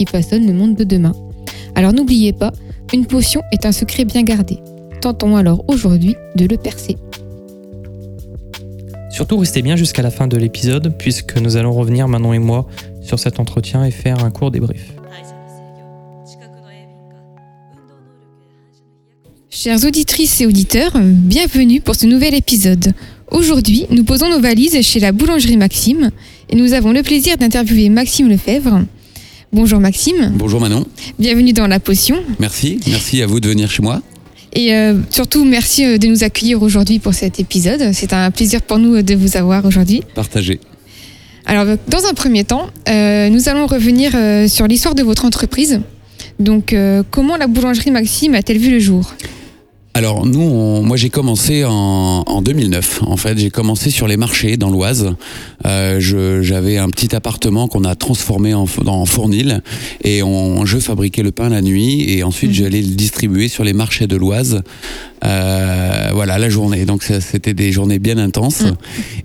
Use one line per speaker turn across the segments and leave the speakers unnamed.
qui façonnent le monde de demain. Alors n'oubliez pas, une potion est un secret bien gardé. Tentons alors aujourd'hui de le percer.
Surtout restez bien jusqu'à la fin de l'épisode puisque nous allons revenir Manon et moi sur cet entretien et faire un court débrief.
Chères auditrices et auditeurs, bienvenue pour ce nouvel épisode. Aujourd'hui, nous posons nos valises chez la boulangerie Maxime et nous avons le plaisir d'interviewer Maxime Lefebvre. Bonjour Maxime.
Bonjour Manon.
Bienvenue dans La Potion.
Merci, merci à vous de venir chez moi.
Et euh, surtout, merci euh, de nous accueillir aujourd'hui pour cet épisode. C'est un plaisir pour nous de vous avoir aujourd'hui.
Partagez.
Alors, dans un premier temps, euh, nous allons revenir sur l'histoire de votre entreprise. Donc, comment la boulangerie Maxime a-t-elle vu le jour?
Alors nous, moi j'ai commencé en, 2009. En fait, j'ai commencé sur les marchés dans l'Oise. Euh, j'avais un petit appartement qu'on a transformé en, en fournil et on, je fabriquais le pain la nuit et ensuite mmh. j'allais le distribuer sur les marchés de l'Oise. Euh, voilà la journée. Donc c'était des journées bien intenses. Mmh.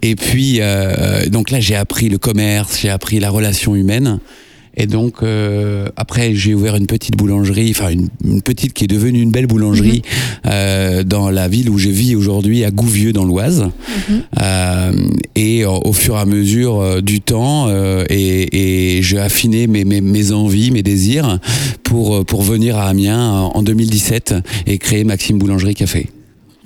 Et puis euh, donc là j'ai appris le commerce, j'ai appris la relation humaine. Et donc euh, après j'ai ouvert une petite boulangerie, enfin une, petite qui est devenue une belle boulangerie mhm. euh, dans la ville où je vis aujourd'hui à Gouvieux dans l'Oise. Mhm. Euh, et au fur et à mesure du temps, euh, et, et j'ai affiné mes, mes, mes, envies, mes désirs pour pour venir à Amiens en 2017 et créer Maxime Boulangerie Café.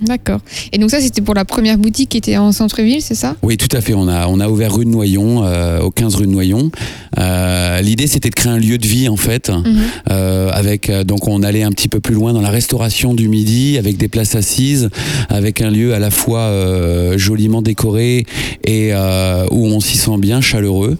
D'accord. Et donc ça, c'était pour la première boutique qui était en centre-ville, c'est ça?
Oui, tout à fait. On a, on a ouvert rue de Noyon, euh, au 15 rue de Noyon. Euh, L'idée, c'était de créer un lieu de vie, en fait. Mhm. euh, avec, euh, donc, on allait un petit peu plus loin dans la restauration du midi, avec des places assises, avec un lieu à la fois euh, joliment décoré et où on s'y sent bien, chaleureux.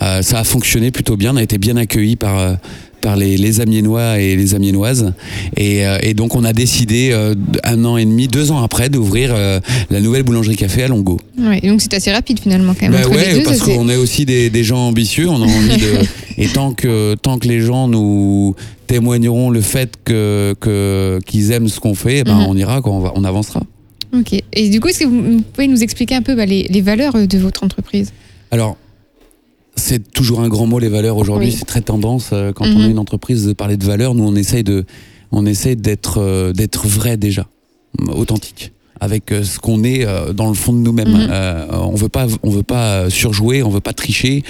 ça a fonctionné plutôt bien. On a été bien accueillis par par les, les Amiénois et les Amiénoises. Et, euh, et, donc on a décidé euh, un an et demi, deux ans après, d'ouvrir euh, la nouvelle boulangerie café à Longo.
Ouais, et donc c'est assez rapide finalement quand même.
Bah ouais, parce qu'on est aussi des, des, gens ambitieux. On a envie de, et tant que, tant que les gens nous témoigneront le fait que qu'ils aiment ce qu'on fait, eh ben, mhm. on ira, quoi, on, va, on avancera.
Ok. Et du coup, est-ce que vous pouvez nous expliquer un peu bah, les, les valeurs de votre entreprise?
Alors, c'est toujours un grand mot les valeurs aujourd'hui. C'est très tendance euh, quand on a mhm. une entreprise de parler de valeurs. Nous, on essaye de, on essaye d'être, euh, d'être vrai déjà, authentique avec euh, ce qu'on est dans le fond de nous-mêmes. Mhm. on veut pas, on veut pas surjouer, on veut pas tricher.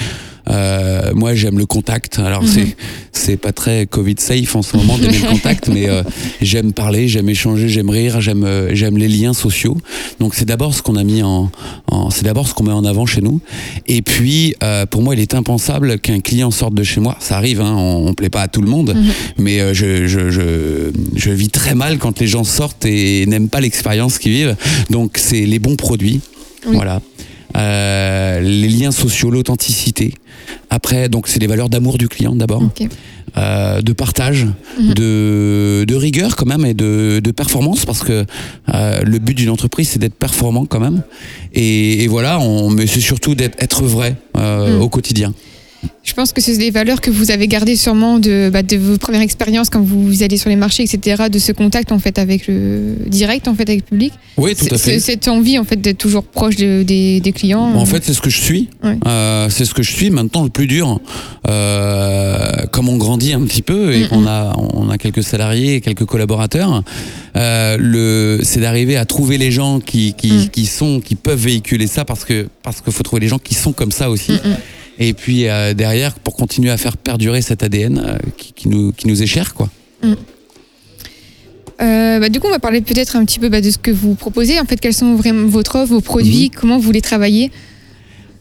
Euh, moi, j'aime le contact. Alors, c'est mhm. c'est pas très Covid safe en ce moment d'aimer le contact, mais euh, j'aime parler, j'aime échanger, j'aime rire, j'aime euh, j'aime les liens sociaux. Donc, c'est d'abord ce qu'on a mis en, en c'est d'abord ce qu'on met en avant chez nous. Et puis, euh, pour moi, il est impensable qu'un client sorte de chez moi. Ça arrive, hein, on, on plaît pas à tout le monde, mhm. mais euh, je, je, je, je vis très mal quand les gens sortent et n'aiment pas l'expérience qu'ils vivent. Donc, c'est les bons produits. Voilà. Euh, les liens sociaux, l'authenticité. Après, donc c'est les valeurs d'amour du client d'abord, euh, de partage, mhm. de, de, rigueur quand même et de, de performance parce que euh, le but d'une entreprise c'est d'être performant quand même. Et, et voilà, on, mais c'est surtout d'être vrai euh, mhm. au quotidien.
Je pense que c'est des valeurs que vous avez gardées sûrement de, bah, de vos premières expériences quand vous allez sur les marchés, etc., de ce contact en fait avec le direct en fait avec le public.
Oui, tout à fait.
Cette envie en fait d'être toujours proche de, des, des, clients.
En fait, c'est ce que je suis. Euh, c'est ce que je suis. Maintenant, le plus dur, euh, comme on grandit un petit peu et qu'on a on a quelques salariés et quelques collaborateurs, euh, le c'est d'arriver à trouver les gens qui qui, mm. qui, sont qui peuvent véhiculer ça parce que parce qu'il faut trouver les gens qui sont comme ça aussi. Et puis euh, derrière, pour continuer à faire perdurer cet ADN euh, qui, qui, nous, qui nous est cher, quoi. Mm.
Euh, bah, du coup, on va parler peut-être un petit peu bah, de ce que vous proposez. En fait, quels sont vraiment votre offre, vos produits, mhm. comment vous les travaillez?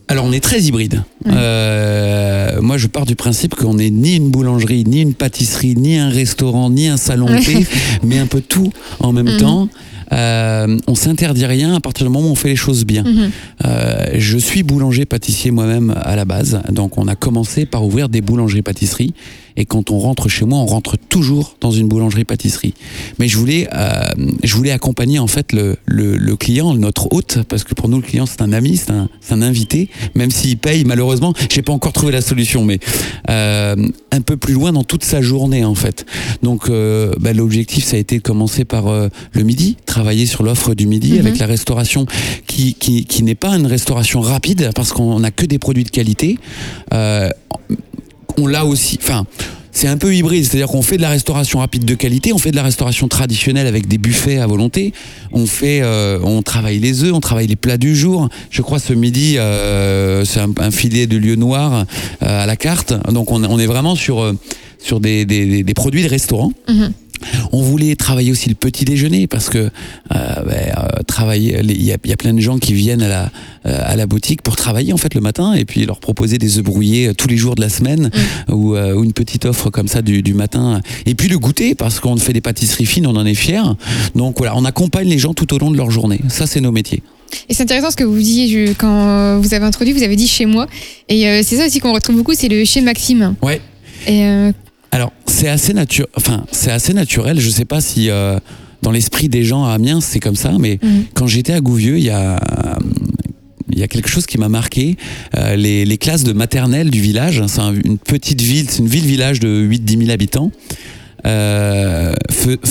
Alors on est très hybride. Euh, moi je pars du principe qu'on n'est ni une boulangerie, ni une pâtisserie, ni un restaurant, ni un salon de thé, mais un peu tout en même mhm. temps. Euh, on s'interdit rien à partir du moment où on fait les choses bien. Mhm. Euh, je suis boulanger pâtissier moi-même à la base, donc on a commencé par ouvrir des boulangeries-pâtisseries Et quand on rentre chez moi, on rentre toujours dans une boulangerie-pâtisserie. Mais je voulais, euh, je voulais accompagner en fait le, le, le, client, notre hôte, parce que pour nous le client c'est un ami, c'est un, un, invité, même s'il paye malheureusement. J'ai pas encore trouvé la solution, mais euh, un peu plus loin dans toute sa journée en fait. Donc euh, bah, l'objectif ça a été de commencer par euh, le midi, travailler sur l'offre du midi mm -hmm. avec la restauration qui, qui, qui n'est pas une restauration rapide parce qu'on n'a que des produits de qualité. Euh, on l'a aussi, enfin, c'est un peu hybride, c'est-à-dire qu'on fait de la restauration rapide de qualité, on fait de la restauration traditionnelle avec des buffets à volonté, on fait, euh, on travaille les œufs, on travaille les plats du jour. Je crois ce midi, euh, c'est un, un, filet de lieu noir euh, à la carte, donc on, on est vraiment sur sur des, des, des, produits de restaurant. -hmm. On voulait travailler aussi le petit déjeuner parce que euh, ben, travailler, il y, y, a plein de gens qui viennent à la, à la boutique pour travailler en fait le matin et puis leur proposer des œufs brouillés tous les jours de la semaine mmh. ou, euh, ou, une petite offre comme ça du, du matin. Et puis le goûter parce qu'on fait des pâtisseries fines, on en est fiers. Donc voilà, on accompagne les gens tout au long de leur journée. Ça, c'est nos métiers.
Et c'est intéressant ce que vous disiez quand vous avez introduit, vous avez dit chez moi. Et euh, c'est ça aussi qu'on retrouve beaucoup, c'est le chez Maxime.
Ouais.
Et euh,
alors, c'est assez, nature... enfin, assez naturel. Je sais pas si euh, dans l'esprit des gens à Amiens, c'est comme ça, mais mmh. quand j'étais à Gouvieux, il y a. il y a quelque chose qui m'a marqué. Euh, les, les, classes de maternelle du village, c'est un, une petite ville, c'est une ville-village de 8-10 000 habitants. Euh,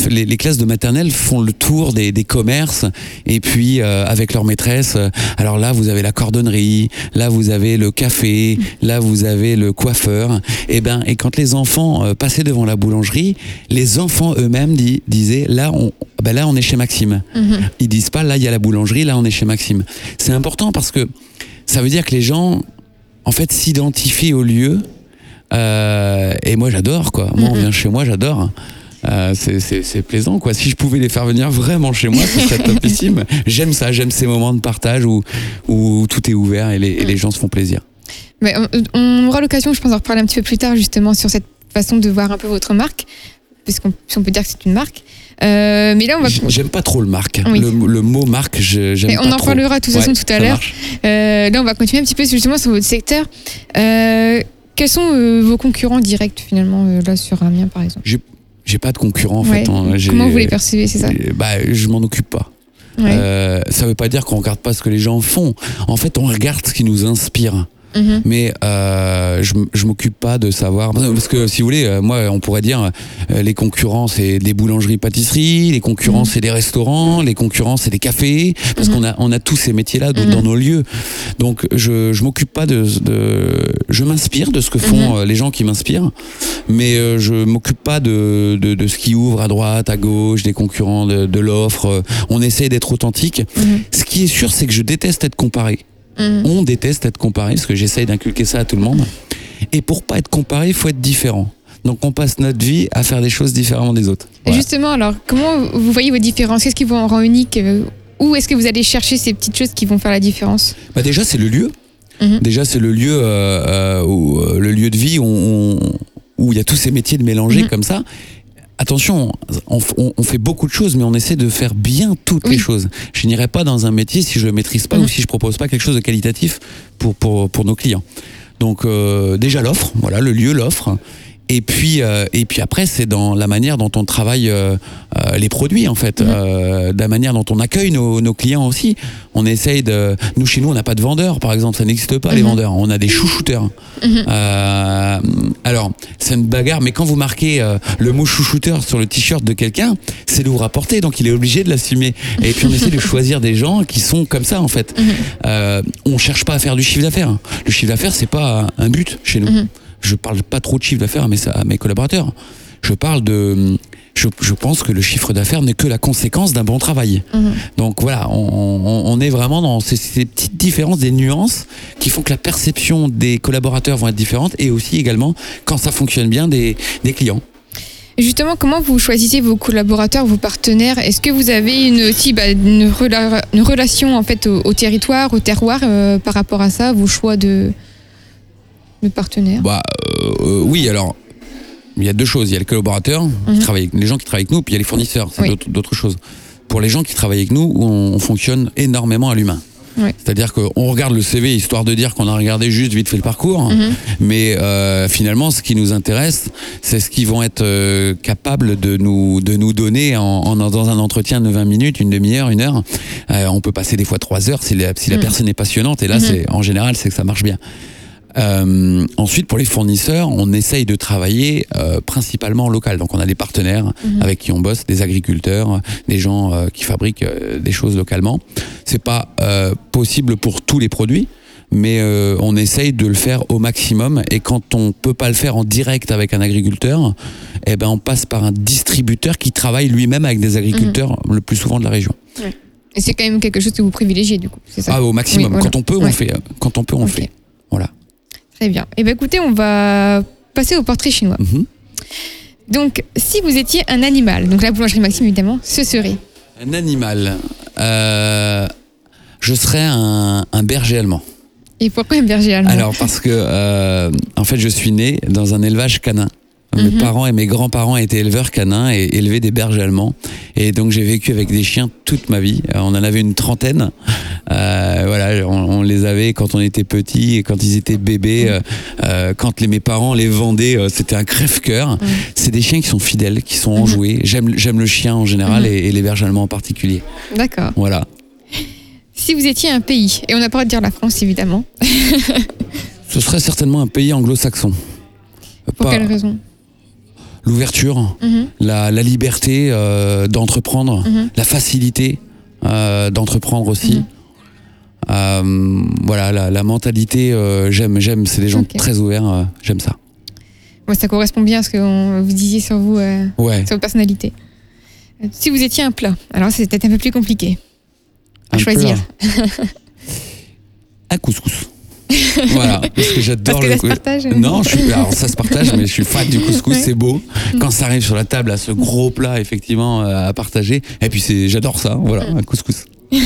les, les, classes de maternelle font le tour des, des commerces et puis euh, avec leur maîtresse. Euh, alors là, vous avez la cordonnerie, là vous avez le café, là vous avez le coiffeur. Et ben et quand les enfants euh, passaient devant la boulangerie, les enfants eux-mêmes di disaient là on ben là on est chez Maxime. Mm -hmm. Ils disent pas là il y a la boulangerie, là on est chez Maxime. C'est important parce que ça veut dire que les gens en fait s'identifient au lieu euh, et moi j'adore quoi. Moi on vient chez moi, j'adore. Euh, c'est plaisant quoi. Si je pouvais les faire venir vraiment chez moi, ce serait topissime. J'aime ça, j'aime ces moments de partage où, où tout est ouvert et les, et les gens se font plaisir.
Mais on, on aura l'occasion, je pense, d'en reparler un petit peu plus tard justement sur cette façon de voir un peu votre marque, si on peut dire que c'est une marque. Euh, mais là, on va.
J'aime pas trop le marque. Oui. Le, le, mot marque, j'aime pas
On en
trop.
parlera de toute façon
ouais,
tout à l'heure. Euh, là, on va continuer un petit peu justement sur votre secteur. Euh, quels sont euh, vos concurrents directs finalement euh, là sur Amiens par exemple
J'ai pas de concurrents en
ouais.
fait. Hein.
Comment vous les percevez, c'est ça
bah, Je m'en occupe pas. Ouais. Euh, ça veut pas dire qu'on regarde pas ce que les gens font. En fait, on regarde ce qui nous inspire. Mmh. Mais euh, je, je m'occupe pas de savoir parce que si vous voulez, euh, moi on pourrait dire euh, les concurrents c'est des boulangeries pâtisseries, les concurrents mmh. c'est des restaurants, les concurrents c'est des cafés parce mmh. qu'on a on a tous ces métiers là dans nos lieux. Donc je je m'occupe pas de, de je m'inspire de ce que font euh, les gens qui m'inspirent, mais je m'occupe pas de, de, de ce qui ouvre à droite, à gauche, des concurrents de, de l'offre. On essaie d'être authentique. Ce qui est sûr c'est que je déteste être comparé. Mmh. On déteste être comparé, parce que j'essaye d'inculquer ça à tout le monde. Et pour pas être comparé, il faut être différent. Donc on passe notre vie à faire des choses différemment des autres.
Voilà. Justement, alors comment vous voyez vos différences? Qu'est-ce qui vous en rend unique? Où est-ce que vous allez chercher ces petites choses qui vont faire la différence?
Bah Déjà, c'est le lieu. Mmh. Déjà, c'est le lieu, euh, où, euh, le lieu de vie où, on, où il y a tous ces métiers de mélanger mmh. comme ça attention, on, on, on, fait beaucoup de choses, mais on essaie de faire bien toutes oui. les choses. Je n'irai pas dans un métier si je le maîtrise pas mmh. ou si je propose pas quelque chose de qualitatif pour, pour, pour nos clients. Donc euh, déjà l'offre, voilà, le lieu, l'offre. Et puis, euh, et puis après, c'est dans la manière dont on travaille euh, euh les produits, en fait, mmh. euh, de la manière dont on accueille nos, nos, clients aussi. On essaye de. Nous, chez nous, on n'a pas de vendeurs, par exemple, ça n'existe pas, les vendeurs. On a des chouchouteurs. Mmh. alors, c'est une bagarre, mais quand vous marquez le mot chouchouteur sur le t-shirt de quelqu'un, c'est de vous rapporter, donc il est obligé de l'assumer. Et puis, on essaie de choisir des gens qui sont comme ça, en fait. on cherche pas à faire du chiffre d'affaires. Le chiffre d'affaires, c'est pas un but chez nous je parle pas trop de chiffre d'affaires à mes, à mes collaborateurs. Je parle de. Je, je pense que le chiffre d'affaires n'est que la conséquence d'un bon travail. Mmh. Donc voilà, on, on, on, est vraiment dans ces, ces, petites différences, des nuances qui font que la perception des collaborateurs vont être différente et aussi également, quand ça fonctionne bien, des, des clients.
Justement, comment vous choisissez vos collaborateurs, vos partenaires? Est-ce que vous avez une, aussi bah, une, rela une, relation en fait au, au territoire, au terroir euh, par rapport à ça, vos choix de, de partenaires
bah, euh, Oui, alors, il y a deux choses. Il y a les collaborateurs, mmh. qui travaillent, les gens qui travaillent avec nous, puis il y a les fournisseurs, c'est oui. d'autres choses. Pour les gens qui travaillent avec nous, on, on fonctionne énormément à l'humain. C'est-à-dire qu'on regarde le CV histoire de dire qu'on a regardé juste vite fait le parcours,
Mhm.
mais euh, finalement, ce qui nous intéresse, c'est ce qu'ils vont être euh, capables de nous de nous donner en, en- dans un entretien de 20 minutes, une demi-heure, une heure. Euh, on peut passer des fois trois heures si la, si la
Mhm.
personne est passionnante. Et là,
Mhm.
c'est en général, c'est que ça marche bien. Euh, ensuite, pour les fournisseurs, on essaye de travailler euh, principalement en local. Donc, on a des partenaires
Mhm.
avec qui on bosse, des agriculteurs, des gens euh, qui fabriquent euh, des choses localement. C'est pas euh, possible pour tous les produits, mais euh, on essaye de le faire au maximum. Et quand on peut pas le faire en direct avec un agriculteur, eh ben, on passe par un distributeur qui travaille lui-même avec des agriculteurs, le plus souvent de la région.
Et c'est quand même quelque chose que vous privilégiez du coup, ça
Ah, au maximum.
Oui, voilà.
Quand on peut, on
Ouais.
fait. Quand on peut, on fait.
Très bien. Et ben écoutez, on va passer au portrait chinois.
Mhm.
Donc, si vous étiez un animal, donc la boulangerie Maxime évidemment, ce serait
Un animal. Euh, je serais un, un berger allemand.
Et pourquoi un berger allemand?
Alors parce que euh, en fait je suis né dans un élevage canin. Mes
Mhm.
parents et mes grands-parents étaient éleveurs canins et élevaient des bergers allemands. Et donc j'ai vécu avec des chiens toute ma vie. Euh, On en avait une trentaine. Euh, voilà, on, on les avait quand on était petits et quand ils étaient bébés. euh, euh, quand les, mes parents les vendaient, c'était un crève-cœur. C'est des chiens qui sont fidèles, qui sont enjoués. J'aime, j'aime le chien en général
Mhm.
et, et les bergers allemands en particulier.
D'accord.
Voilà.
Si vous étiez un pays, et on n'a pas le droit de dire la France évidemment,
Ce serait certainement un pays anglo-saxon.
pour
Pas-
quelle raison?
L'ouverture,
Mhm,
la, la liberté euh, d'entreprendre,
mhm.
la facilité euh, d'entreprendre aussi.
Mhm.
Euh, voilà, la, la mentalité, j'aime, j'aime, c'est des gens très ouverts, j'aime ça.
Ouais, ça correspond bien à ce que on- vous disiez sur vous,
Ouais,
sur votre personnalité. Si vous étiez un plat, alors c'est peut-être un peu plus compliqué à
un
choisir.
Un couscous. voilà, parce que j'adore le couscous. Non, je suis, alors ça se partage, mais je suis fan du couscous,
Ouais.
c'est beau. Quand ça arrive sur la table, à ce gros plat, effectivement, euh, à partager. Et puis c'est, j'adore ça, voilà, un couscous.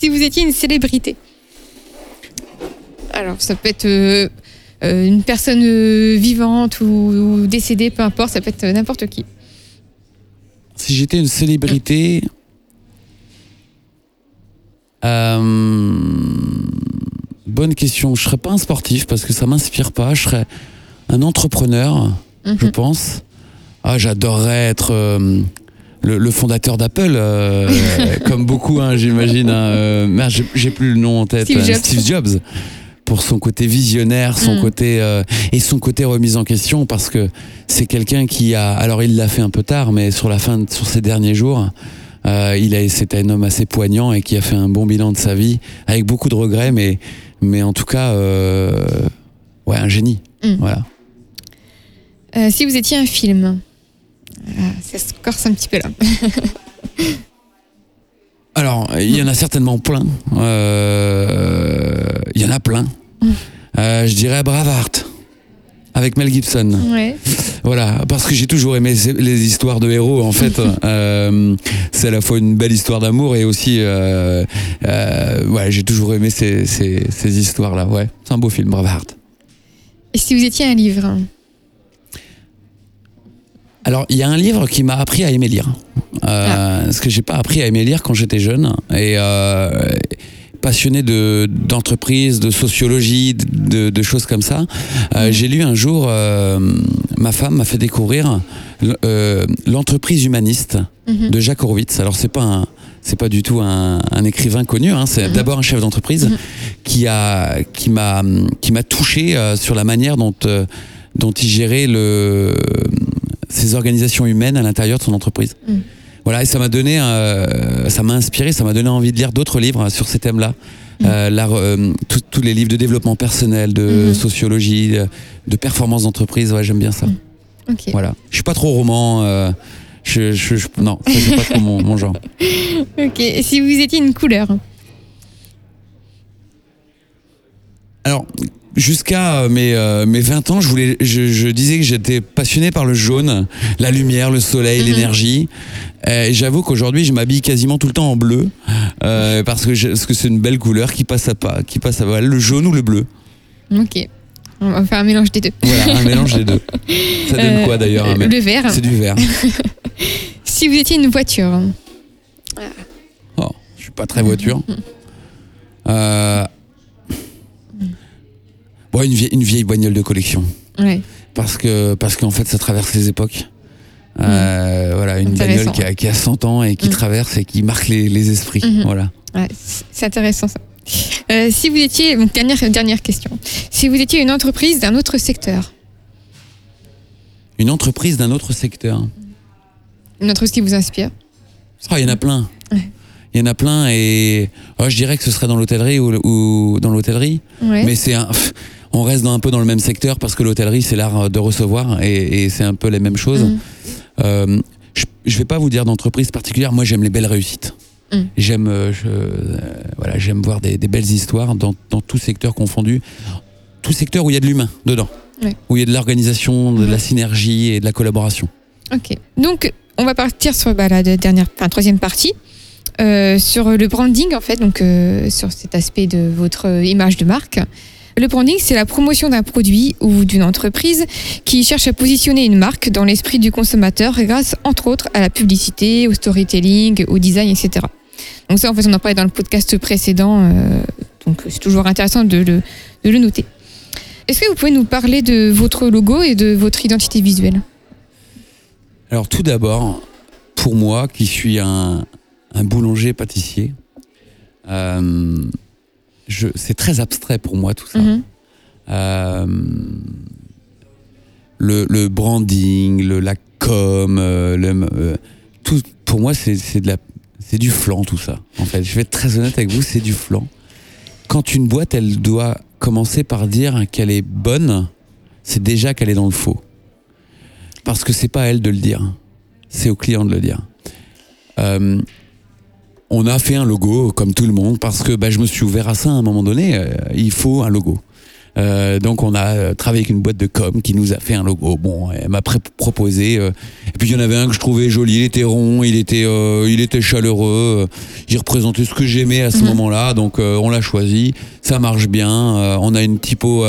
Si vous étiez une célébrité, alors ça peut être euh, euh, une personne euh, vivante ou, ou décédée, peu importe, ça peut être n'importe qui.
Si j'étais une célébrité. euh, bonne question. Je serais pas un sportif parce que ça m'inspire pas. Je serais un entrepreneur, je
Mhm.
pense. Ah, j'adorerais être euh, le, le fondateur d'Apple, euh, comme beaucoup, hein, j'imagine. hein, euh, merde, j'ai- plus le nom en tête.
Steve
euh,
Jobs.
Steve Jobs. Pour son côté visionnaire, son
Mhm.
côté euh, et son côté remise en question, parce que c'est quelqu'un qui a. Alors il l'a fait un peu tard, mais sur la fin, sur ces derniers jours, euh, il a. C'était un homme assez poignant et qui a fait un bon bilan de sa vie, avec beaucoup de regrets, mais mais en tout cas, euh, ouais, un génie.
Mhm.
Voilà.
Euh, si vous étiez un film, ça se corse un petit peu là.
Alors, il y en a certainement plein. Euh, Il y en a plein. Euh, je dirais Braveheart avec Mel Gibson.
Ouais.
Voilà, parce que j'ai toujours aimé les histoires de héros. En fait, Euh, c'est à la fois une belle histoire d'amour et aussi, euh, euh, ouais, j'ai toujours aimé ces, ces, ces histoires-là. Ouais, c'est un beau film, Braveheart.
Et si vous étiez un livre?
Alors, il y a un livre qui m'a appris à aimer lire. Euh, Parce que j'ai pas appris à aimer lire quand j'étais jeune. Et euh, passionné de d'entreprise, de sociologie, de, de choses comme ça. Euh, J'ai lu un jour, euh, ma femme m'a fait découvrir euh, l'entreprise humaniste
Mhm.
de Jacques Horowitz. Alors c'est pas un c'est pas du tout un, un écrivain connu, hein. c'est
Mhm.
d'abord un chef d'entreprise
Mhm.
qui a qui m'a qui m'a touché euh, sur la manière dont euh, dont il gérait le ses organisations humaines à l'intérieur de son entreprise. Voilà, et ça m'a donné, euh, ça m'a inspiré, ça m'a donné envie de lire d'autres livres sur ces thèmes-là.
Mhm.
Euh, euh, tous- les livres de développement personnel, de
Mhm.
sociologie, de, de performance d'entreprise, ouais, j'aime bien ça.
Ok.
Voilà. Je suis pas trop roman. je, je, je- non, c'est pas trop mon, mon genre.
Ok. Et si vous étiez une couleur?
Alors, jusqu'à euh, mes, euh, mes 20 ans, je, voulais, je, je disais que j'étais passionné par le jaune, la lumière, le soleil,
Mhm.
l'énergie. Et j'avoue qu'aujourd'hui, je m'habille quasiment tout le temps en bleu euh, parce que je- parce que c'est une belle couleur qui passe à pas, qui passe à le jaune ou le bleu.
Ok. On va faire un mélange des deux.
Voilà, un mélange des deux. Ça donne
Euh,
quoi d'ailleurs
Le vert.
C'est du vert.
Si vous étiez une voiture,
Oh, je suis pas très voiture. Euh, bon, une, vieille, une vieille bagnole de collection.
Ouais.
Parce que parce qu'en fait, ça traverse les époques. Euh, Voilà, une bagnole qui a, qui a 100 ans et qui
Mm.
traverse et qui marque les, les esprits.
Mhm.
Voilà.
Ouais, c'est intéressant ça. Euh, si vous étiez, donc dernière, dernière question, si vous étiez une entreprise d'un autre secteur,
Une entreprise d'un autre secteur.
une entreprise qui vous inspire,
Ah, il y en a plein.
Ouais.
Il y en a plein et oh, je dirais que ce serait dans l'hôtellerie ou, ou dans l'hôtellerie.
ouais.
Mais c'est un, on reste dans, un peu dans le même secteur parce que l'hôtellerie c'est l'art de recevoir et, et c'est un peu les mêmes choses.
Mhm.
Euh, je, je vais pas vous dire d'entreprise particulière. Moi j'aime les belles réussites.
Mm.
J'aime, euh, euh, voilà, j'aime voir des, des belles histoires dans, dans tout secteur confondu. Tout secteur où il y a de l'humain dedans.
Ouais.
Où il y a de l'organisation, de la synergie et de la collaboration.
Ok. Donc, on va partir sur bah, la dernière, enfin, troisième partie, euh, sur le branding, en fait, donc euh, sur cet aspect de votre euh, image de marque. Le branding, c'est la promotion d'un produit ou d'une entreprise qui cherche à positionner une marque dans l'esprit du consommateur grâce, entre autres, à la publicité, au storytelling, au design, etc. Donc ça, en fait, on en parlait dans le podcast précédent, euh, donc c'est toujours intéressant de le, noter. Est-ce que vous pouvez nous parler de votre logo et de votre identité visuelle?
Alors tout d'abord, pour moi qui suis un, un boulanger-pâtissier, euh, je- c'est très abstrait pour moi tout ça.
Mhm.
Euh, le, le branding, le, la com, euh, le, euh, tout, pour moi c'est c'est de la c'est du flan tout ça. En fait, je vais être très honnête avec vous, c'est du flan. Quand une boîte, elle doit commencer par dire qu'elle est bonne, c'est déjà qu'elle est dans le faux. Parce que c'est pas à elle de le dire, c'est au client de le dire. On a fait un logo comme tout le monde parce que bah, je me suis ouvert à ça à un moment donné. euh, il faut un logo. Euh, donc on a euh, travaillé avec une boîte de com qui nous a fait un logo. Bon, elle m'a proposé. euh, et puis il y en avait un que je trouvais joli. Il était rond, il était, euh, il était chaleureux. il représentait ce que j'aimais à ce
Mhm.
moment-là. Donc on l'a choisi. Ça marche bien. on a une typo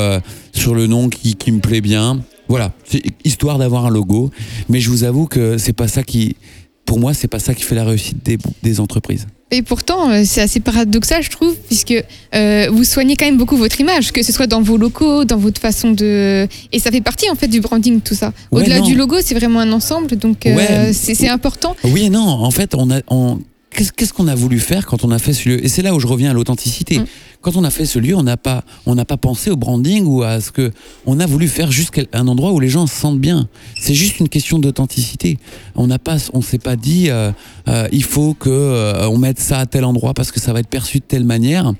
sur le nom qui, qui me plaît bien. Voilà, c'est histoire d'avoir un logo. Mais je vous avoue que c'est pas ça qui, pour moi, c'est pas ça qui fait la réussite des, des entreprises.
Et pourtant, euh, c'est assez paradoxal, je trouve, puisque euh, vous soignez quand même beaucoup votre image, que ce soit dans vos locaux, dans votre façon de... Et ça fait partie, en fait, du branding, tout ça.
Ouais,
Au-delà du logo, c'est vraiment un ensemble, donc euh,
Ouais.
c'est c'est important.
Oui et non. En fait, on a, on, qu'est-ce qu'on a voulu faire quand on a fait ce lieu? Et c'est là où je reviens à l'authenticité.
Mm.
Quand on a fait ce lieu, on n'a pas, pensé au branding ou à ce que on a voulu faire juste quel- un endroit où les gens se sentent bien. C'est juste une question d'authenticité. On n'a pas, on s'est pas dit, euh, euh, il faut que euh, on mette ça à tel endroit parce que ça va être perçu de telle manière.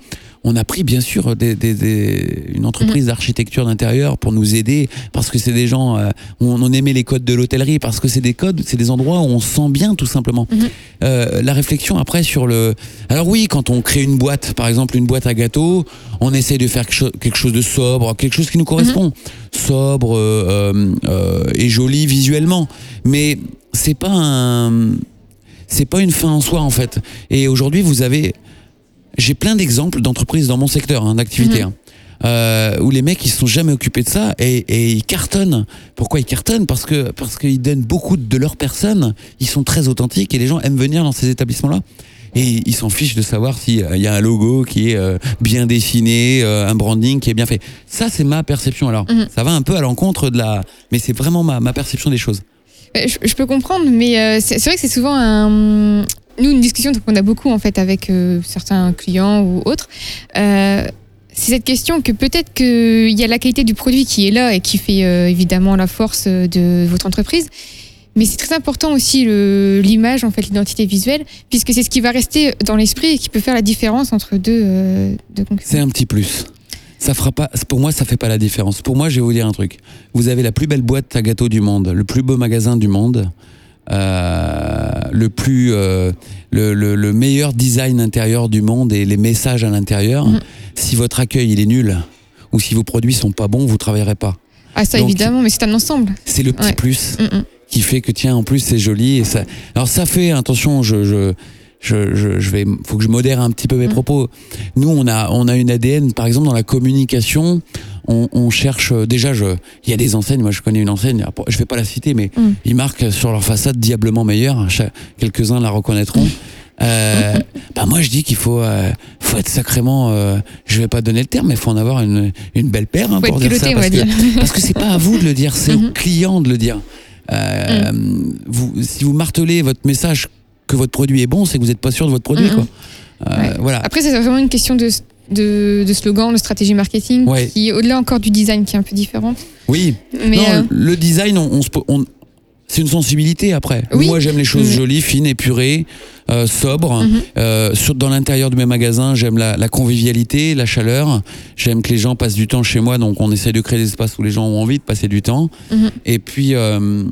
On a pris bien sûr des, des- des- une entreprise
Mm.
d'architecture d'intérieur pour nous aider parce que c'est des gens, euh, on, on aimait les codes de l'hôtellerie parce que c'est des codes, c'est des endroits où on se sent bien tout simplement.
Mhm.
Euh, la réflexion après sur le, alors oui, quand on crée une boîte, par exemple une boîte à gâteaux, on essaye de faire quelque cho- quelque chose de sobre, quelque chose qui nous correspond, sobre euh, et joli visuellement, mais c'est pas un, c'est pas une fin en soi en fait. Et aujourd'hui, vous avez, j'ai plein d'exemples d'entreprises dans mon secteur hein, d'activité.
Mhm.
hein, euh, où les mecs ils se sont jamais occupés de ça et, et ils cartonnent. Pourquoi ils cartonnent? Parce que parce qu'ils donnent beaucoup de leur personne. Ils sont très authentiques et les gens aiment venir dans ces établissements-là. Et ils s'en fichent de savoir s'il y a un logo qui est euh, bien dessiné, euh, un branding qui est bien fait. Ça, c'est ma perception. Alors,
Mhm.
ça va un peu à l'encontre de la... Mais c'est vraiment ma, ma perception des choses.
Euh, Je, peux comprendre, mais euh, c'est vrai que c'est souvent. Nous, une discussion qu'on a beaucoup, en fait, avec euh, certains clients ou autres. C'est cette question que peut-être qu'il y a la qualité du produit qui est là et qui fait évidemment la force de votre entreprise. Mais c'est très important aussi l'image, en fait, l'identité visuelle, puisque c'est ce qui va rester dans l'esprit et qui peut faire la différence entre deux, deux concurrents.
C'est un petit plus. Ça fera pas, pour moi, ça fait pas la différence. Pour moi, je vais vous dire un truc. Vous avez la plus belle boîte à gâteaux du monde, le plus beau magasin du monde, euh, le plus, euh, le, le- le meilleur design intérieur du monde et les messages à l'intérieur.
Mhm.
Si votre accueil il est nul ou si vos produits sont pas bons, vous travaillerez pas.
Ah, ça,
Donc,
évidemment, mais c'est un ensemble.
C'est le petit
Ouais.
plus
Mm, mm.
qui fait que tiens en plus c'est joli et ça alors ça fait attention je je je, je, je vais faut que je modère un petit peu mes
Mm.
propos nous on a on a une ADN par exemple dans la communication on, on cherche euh, déjà il y a des enseignes moi je connais une enseigne je vais pas la citer mais
Mm.
ils marquent sur leur façade diablement meilleure quelques uns la reconnaîtront Euh, bah moi je dis qu'il faut, euh, faut être sacrément, euh, je vais pas donner le terme, mais il faut en avoir une, une belle paire hein, pour dire ça,
culotté, on
parce que, parce que c'est pas à vous de le dire, c'est au
Mhm.
client de le dire. Euh, vous, si vous martelez votre message que votre produit est bon, c'est que vous n'êtes pas sûr de votre produit,
Mhm.
quoi. Euh,
Ouais.
Voilà.
Après, c'est vraiment une question de, de, de slogan, de stratégie marketing,
Ouais.
qui est au-delà encore du design, qui est un peu différente.
Oui.
Mais
non,
euh,
le design, on, on se po- on- c'est une sensibilité après.
Oui.
Moi, j'aime les choses
Oui.
jolies, fines, épurées, euh, sobres.
Mhm.
Euh, sur, dans l'intérieur de mes magasins, j'aime la, la convivialité, la chaleur. J'aime que les gens passent du temps chez moi, donc on essaie de créer des espaces où les gens ont envie de passer du temps.
Mhm.
Et puis, euh,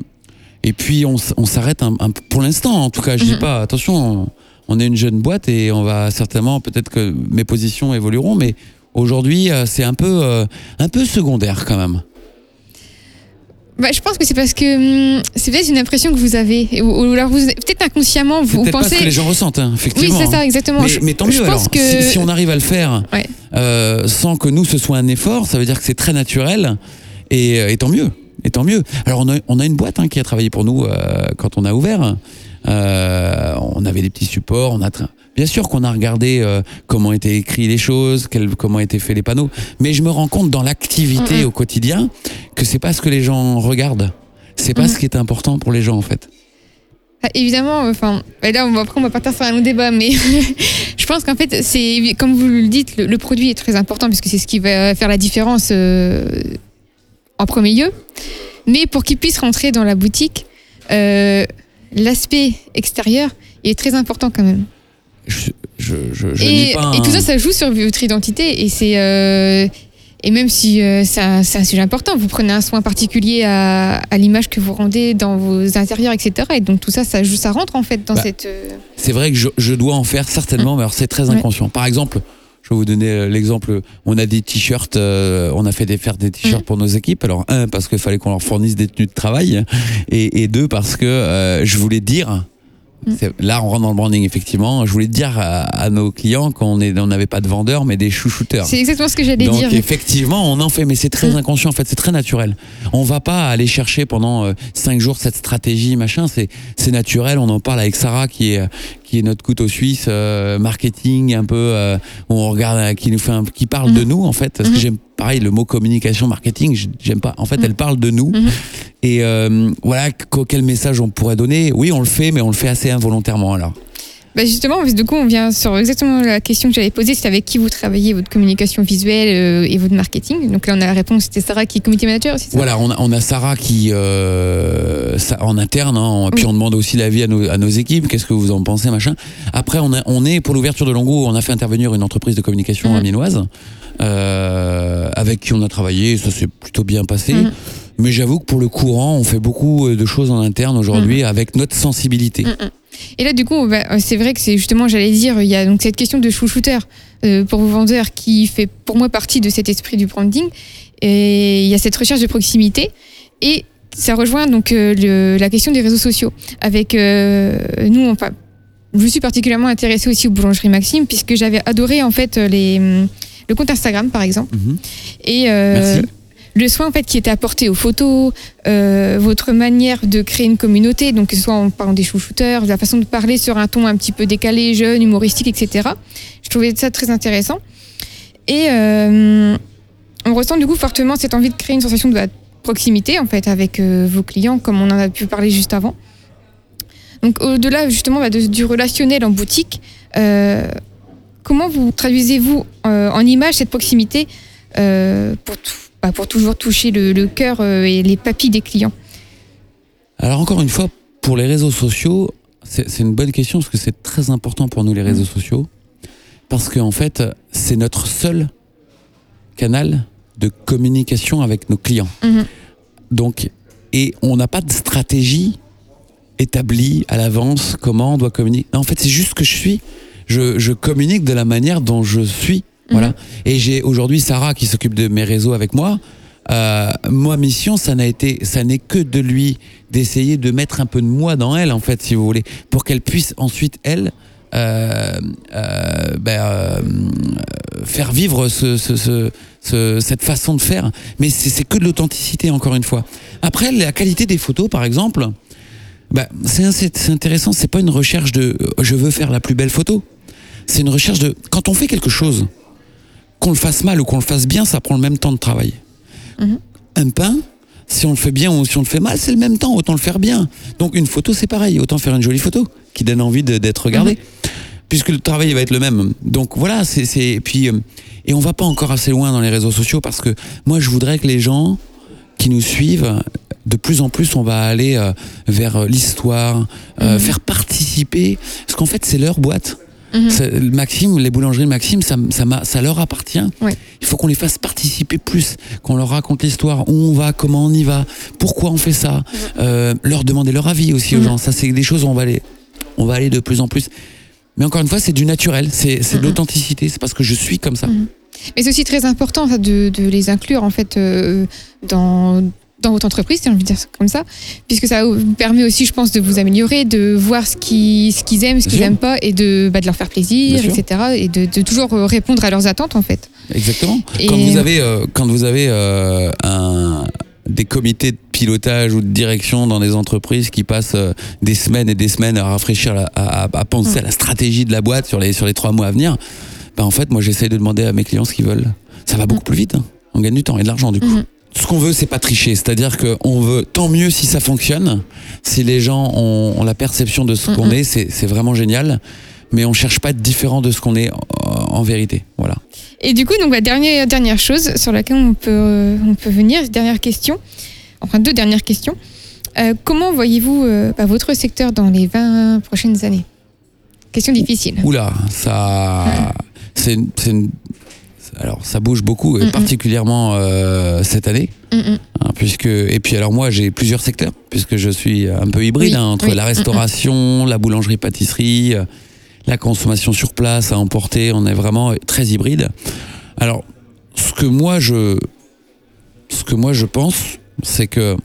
et puis on, s'arrête un, un- pour l'instant. En tout cas, je dis
Mhm.
pas. Attention, on, est une jeune boîte et on va certainement, peut-être que mes positions évolueront, mais aujourd'hui, euh, c'est un peu, euh, un peu secondaire quand même.
bah, je pense que c'est parce que hum, c'est peut-être une impression que vous avez, ou, ou alors vous, peut-être inconsciemment,
C'est
vous
peut-être pas ce
pensez.
que les gens ressentent, hein,
oui,
effectivement.
c'est ça,
hein.
exactement.
Mais,
Je-
mais tant
je
mieux
pense
alors.
que
Si, si on arrive à le faire
Ouais.
euh, sans que nous ce soit un effort, ça veut dire que c'est très naturel et, et tant mieux. Et tant mieux. Alors on a, on a une boîte hein, qui a travaillé pour nous euh, quand on a ouvert. Euh, on avait des petits supports. On a tra- bien sûr qu'on a regardé euh, comment étaient écrits les choses, quel- comment étaient faits les panneaux. Mais je me rends compte dans l'activité au quotidien que c'est pas ce que les gens regardent. C'est pas ce qui est important pour les gens en fait.
Ah, Évidemment, enfin, là, on va, après, on va partir sur un autre débat, mais je pense qu'en fait, c'est, comme vous le dites, le, le produit est très important parce que c'est ce qui va faire la différence euh, en premier lieu. Mais pour qu'il puisse rentrer dans la boutique, euh, l'aspect extérieur est très important quand même.
Je, je, je, je
et, tout ça, ça joue sur votre identité. Et c'est euh, et même si euh, c'est un, sujet important, vous prenez un soin particulier à, à l'image que vous rendez dans vos intérieurs, etc. Et donc tout ça, ça joue, ça rentre en fait dans
Bah,
cette.
C'est vrai que je, dois en faire certainement, mais alors c'est très
Ouais.
inconscient. Par exemple, je vais vous donner euh, l'exemple. On a des t-shirts, euh, on a fait des, faire des t-shirts
Mhm.
pour nos équipes. Alors un parce qu'il fallait qu'on leur fournisse des tenues de travail, et, et deux parce que euh, je voulais dire. C'est- Là, on rentre dans le branding, effectivement. Je voulais dire à, à nos clients qu'on n'avait pas de vendeurs, mais des chouchouteurs.
C'est exactement ce que j'allais dire.
effectivement, on en fait, mais c'est très
Mm.
inconscient. En fait, c'est très naturel. On va pas aller chercher pendant euh, cinq jours cette stratégie, machin. C'est c'est naturel. On en parle avec Sarah, qui est qui est notre couteau suisse euh, marketing, un peu où on regarde, euh, qui nous fait, un, qui parle de
Mhm.
nous en fait. Parce que
Mhm.
j'aime pareil le mot communication marketing. J'aime pas. En fait,
Mhm.
elle parle de nous.
Mhm.
Et euh, voilà, qu- quel message on pourrait donner? Oui, on le fait, mais on le fait assez involontairement. Alors.
Bah justement, du coup, on vient sur exactement la question que j'avais posée, c'est avec qui vous travaillez votre communication visuelle euh, et votre marketing. Donc là, on a la réponse, c'était Sarah qui est community manager, ça?
Voilà, on a, on a Sarah qui euh, ça- en interne, hein, puis
Oui.
on demande aussi l'avis à nos, à nos équipes. Qu'est-ce que vous en pensez, machin. Après, on, a, on est pour l'ouverture de Longo, on a fait intervenir une entreprise de communication
Mhm.
amiénoise euh, avec qui on a travaillé. Ça s'est plutôt bien passé.
Mhm.
Mais j'avoue que pour le courant, on fait beaucoup euh, de choses en interne aujourd'hui avec notre sensibilité.
Et là, du coup, bah, euh, c'est vrai que c'est justement, j'allais dire, il y a donc cette question de chouchouteur euh, pour vos vendeurs qui fait pour moi partie de cet esprit du branding. Et il y a cette recherche de proximité. Et ça rejoint donc euh, le- la question des réseaux sociaux. Avec euh, nous, enfin, je suis particulièrement intéressée aussi aux boulangeries Maxime puisque j'avais adoré en fait les, le compte Instagram par exemple.
Mhm.
Et euh,
Merci.
Le soin fait qui était apporté aux photos, euh, votre manière de créer une communauté, donc que soit en parlant des chouchouteurs, la façon de parler sur un ton un petit peu décalé, jeune, humoristique, etc. Je trouvais ça très intéressant. Et euh, on ressent du coup fortement cette envie de créer une sensation de proximité en fait avec euh, vos clients, comme on en a pu parler juste avant. Donc au-delà justement bah, du relationnel en boutique, comment vous traduisez-vous en image cette proximité pour, tou- bah, pour toujours toucher le, le cœur euh, et les papilles des clients
Alors encore une fois, pour les réseaux sociaux, c'est une bonne question parce que c'est très important pour nous les réseaux sociaux. Parce qu'en fait, c'est notre seul canal de communication avec nos clients.
Mhm.
Donc, et on n'a pas de stratégie établie à l'avance, comment on doit communiquer. En fait, c'est juste que je suis. Je, je communique de la manière dont je suis. Voilà. Et j'ai aujourd'hui Sarah qui s'occupe de mes réseaux avec moi. Euh, moi, mission, ça n'a été, ça n'est que de lui d'essayer de mettre un peu de moi dans elle, en fait, si vous voulez, pour qu'elle puisse ensuite elle euh, euh, ben, euh, faire vivre ce, ce- ce- ce- cette façon de faire. Mais c'est que de l'authenticité, encore une fois. Après, la qualité des photos, par exemple, bah, c'est c'est intéressant. C'est pas une recherche de euh, je veux faire la plus belle photo. C'est une recherche de quand on fait quelque chose, qu'on le fasse mal ou qu'on le fasse bien, ça prend le même temps de travail.
Mhm.
Un pain, si on le fait bien ou si on le fait mal, c'est le même temps. Autant le faire bien. Donc une photo, c'est pareil. Autant faire une jolie photo qui donne envie d'être regardée, puisque le travail va être le même. Donc voilà. C'est puis euh, et on va pas encore assez loin dans les réseaux sociaux parce que moi, je voudrais que les gens qui nous suivent, de plus en plus, on va aller euh, vers euh, l'histoire, euh,
Mhm.
faire participer, parce qu'en fait, c'est leur boîte. Le Maxime, les boulangeries de Maxime, ça, ça, m'a- ça leur appartient. Il faut qu'on les fasse participer plus, qu'on leur raconte l'histoire, où on va, comment on y va, pourquoi on fait ça, euh, leur demander leur avis aussi aux
Mhm.
gens. Ça, c'est des choses où on va aller, on va aller de plus en plus. Mais encore une fois, c'est du naturel, c'est de
Mhm.
l'authenticité, c'est parce que je suis comme ça.
Mhm. Mais c'est aussi très important de les inclure en fait euh, dans dans votre entreprise, si j'ai envie de dire ça comme ça, puisque ça vous permet aussi, je pense, de vous améliorer, de voir ce qu'ils ce qu'ils aiment, ce qu'ils n'aiment pas, et de, bah, de leur faire plaisir,
Bien
etc. Et de, de toujours euh, répondre à leurs attentes, en fait.
Exactement.
Et-
Quand vous avez, euh, quand vous avez euh, un, des comités de pilotage ou de direction dans des entreprises qui passent des semaines et des semaines à rafraîchir, la- à, penser à la stratégie de la boîte sur les, sur les trois mois à venir, ben en fait, moi, j'essaie de demander à mes clients ce qu'ils veulent. Ça va beaucoup plus vite. hein. On gagne du temps et de l'argent, du coup.
Mhm.
Ce qu'on veut, c'est pas tricher. C'est-à-dire qu'on veut, tant mieux si ça fonctionne, si les gens ont, ont la perception de ce qu'on est, c'est vraiment génial. Mais on cherche pas à être différent de ce qu'on est en, en vérité. Voilà.
Et du coup, donc, la dernière, dernière chose sur laquelle on peut, euh, on peut venir, dernière question, enfin deux dernières questions. Euh, comment voyez-vous euh, bah, votre secteur dans les 20 prochaines années? Question difficile.
Oula, ça, une- c'est une- alors ça bouge beaucoup, et
Mm, mm.
particulièrement euh, cette année,
Mm,
hein, puisque et puis alors moi j'ai plusieurs secteurs, puisque je suis un peu hybride
Oui,
hein, entre
oui.
la restauration, la boulangerie-pâtisserie, euh, la consommation sur place à emporter, on est vraiment très hybride. Alors ce que moi je, ce que moi je pense, c'est que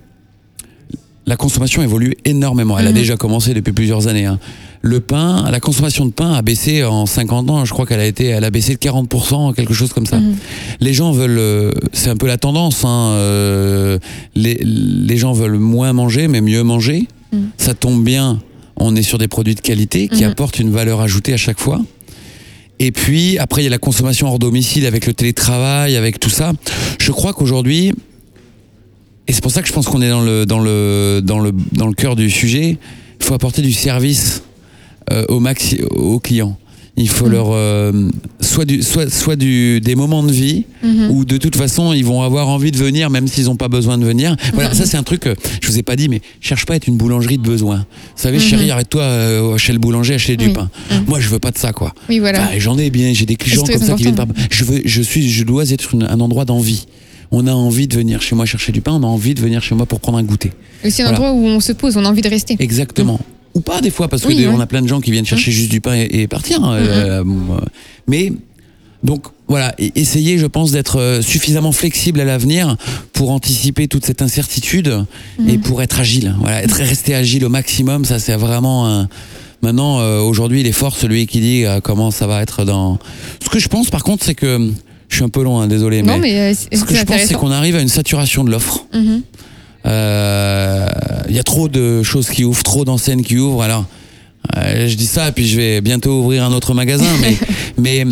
la consommation évolue énormément. Elle a déjà commencé depuis plusieurs années. hein. Le pain, la consommation de pain a baissé en 50 ans. Je crois qu'elle a été, elle a baissé de 40%, quelque chose comme ça.
Mhm.
Les gens veulent, euh, c'est un peu la tendance. hein, euh, les, les gens veulent moins manger, mais mieux manger.
Mhm.
Ça tombe bien. On est sur des produits de qualité qui
Mhm.
apportent une valeur ajoutée à chaque fois. Et puis après, il y a la consommation hors domicile avec le télétravail, avec tout ça. Je crois qu'aujourd'hui, et c'est pour ça que je pense qu'on est dans le, dans le, dans le, dans le cœur du sujet, il faut apporter du service euh, au maxi, aux clients. Il faut
Mhm.
leur euh, soit du soit soit du des moments de vie
Mhm.
où de toute façon ils vont avoir envie de venir même s'ils n'ont pas besoin de venir. Voilà, ça c'est un truc que je vous ai pas dit mais cherche pas à être une boulangerie de besoin. Vous savez
Mhm.
chérie, arrête-toi euh, chez le boulanger acheter du pain.
Mhm.
Moi je veux pas de ça quoi.
Oui, voilà.
Enfin, j'en ai bien, j'ai des clients comme ça qui viennent pas.
important.
Je veux je suis je dois être une- un endroit d'envie. On a envie de venir chez moi chercher du pain, on a envie de venir chez moi pour prendre un goûter.
C'est un
voilà.
endroit où on se pose, on a envie de rester.
Exactement. Ou pas des fois, parce que
Oui,
des-
ouais.
on a plein de gens qui viennent chercher juste du pain et, et partir. hein, euh, bon, euh, mais donc voilà, et- essayez, je pense, d'être euh, suffisamment flexible à l'avenir pour anticiper toute cette incertitude et
Mhm.
pour être agile. Voilà, être rester agile au maximum, ça c'est vraiment un. Maintenant, euh, aujourd'hui, il est fort celui qui dit euh, comment ça va être dans. Ce que je pense, par contre, c'est que je suis un peu loin, désolé,
Non,
mais,
euh,
ce que je pense, c'est qu'on arrive à une saturation de l'offre.
Mhm.
Euh, Il y a trop de choses qui ouvrent, trop d'enseignes qui ouvrent. Alors, euh, je dis ça, et puis je vais bientôt ouvrir un autre magasin, mais mais